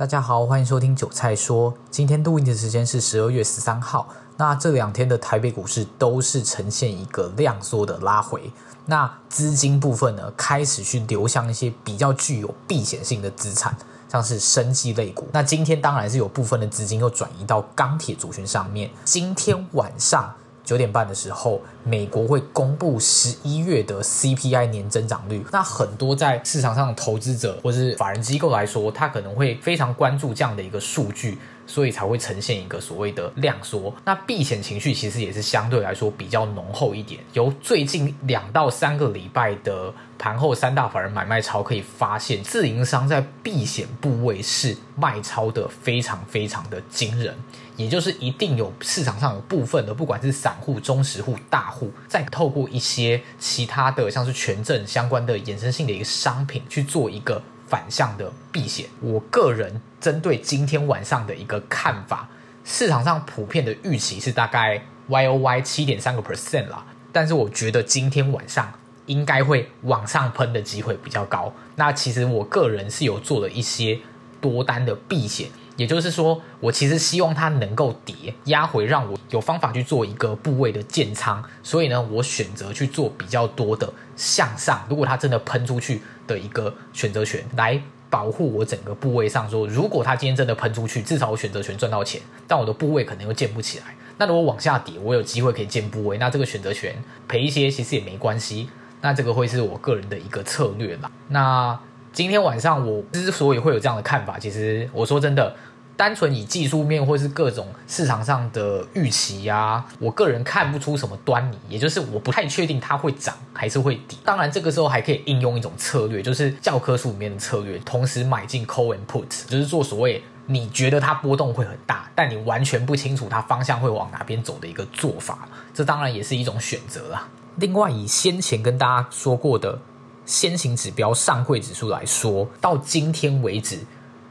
大家好，欢迎收听韭菜说。今天录音的时间是十二月十三号。那这两天的台北股市都是呈现一个量缩的拉回。那资金部分呢，开始去流向一些比较具有避险性的资产，像是生技类股。那今天当然是有部分的资金又转移到钢铁族群上面。今天晚上。九点半的时候，美国会公布十一月的 CPI 年增长率。那很多在市场上的投资者或是法人机构来说，他可能会非常关注这样的一个数据，所以才会呈现一个所谓的量缩。那避险情绪其实也是相对来说比较浓厚一点。由最近两到三个礼拜的盘后三大法人买卖超可以发现，自营商在避险部位是卖超的非常非常的惊人。也就是一定有市场上有部分的，不管是散户、中实户、大户，再透过一些其他的，像是权证相关的衍生性的一个商品去做一个反向的避险。我个人针对今天晚上的一个看法，市场上普遍的预期是大概 Y O Y 七点三个 percent 啦，但是我觉得今天晚上应该会往上喷的机会比较高。那其实我个人是有做了一些多单的避险。也就是说，我其实希望它能够跌压回，让我有方法去做一个部位的建仓。所以呢，我选择去做比较多的向上。如果它真的喷出去的一个选择权，来保护我整个部位上。说，如果它今天真的喷出去，至少我选择权赚到钱，但我的部位可能又建不起来。那如果往下跌，我有机会可以建部位，那这个选择权赔一些其实也没关系。那这个会是我个人的一个策略啦。那今天晚上我之所以会有这样的看法，其实我说真的。单纯以技术面或是各种市场上的预期呀、啊，我个人看不出什么端倪，也就是我不太确定它会涨还是会跌。当然，这个时候还可以应用一种策略，就是教科书里面的策略，同时买进 call and put，就是做所谓你觉得它波动会很大，但你完全不清楚它方向会往哪边走的一个做法。这当然也是一种选择啦。另外，以先前跟大家说过的先行指标上柜指数来说，到今天为止。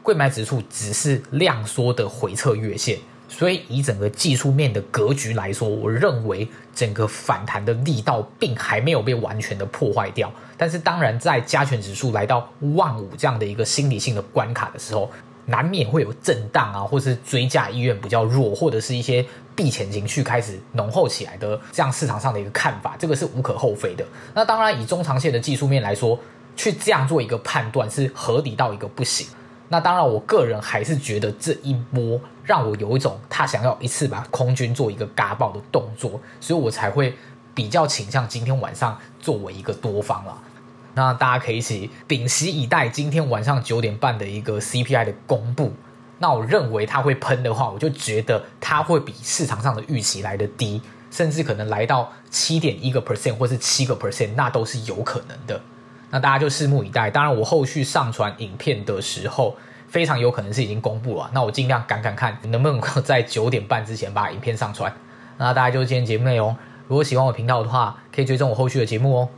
柜买指数只是量缩的回撤月线，所以以整个技术面的格局来说，我认为整个反弹的力道并还没有被完全的破坏掉。但是当然，在加权指数来到万五这样的一个心理性的关卡的时候，难免会有震荡啊，或是追价意愿比较弱，或者是一些避险情绪开始浓厚起来的这样市场上的一个看法，这个是无可厚非的。那当然，以中长线的技术面来说，去这样做一个判断是合理到一个不行。那当然，我个人还是觉得这一波让我有一种他想要一次把空军做一个嘎爆的动作，所以我才会比较倾向今天晚上作为一个多方了。那大家可以一起屏息以待今天晚上九点半的一个 CPI 的公布。那我认为它会喷的话，我就觉得它会比市场上的预期来得低，甚至可能来到七点一个 percent 或是七个 percent，那都是有可能的。那大家就拭目以待。当然，我后续上传影片的时候，非常有可能是已经公布了。那我尽量赶赶看，能不能够在九点半之前把影片上传。那大家就是今天节目内容。如果喜欢我频道的话，可以追踪我后续的节目哦。